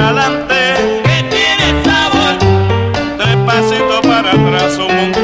adelante, que tiene sabor, tres pasitos para atrás, un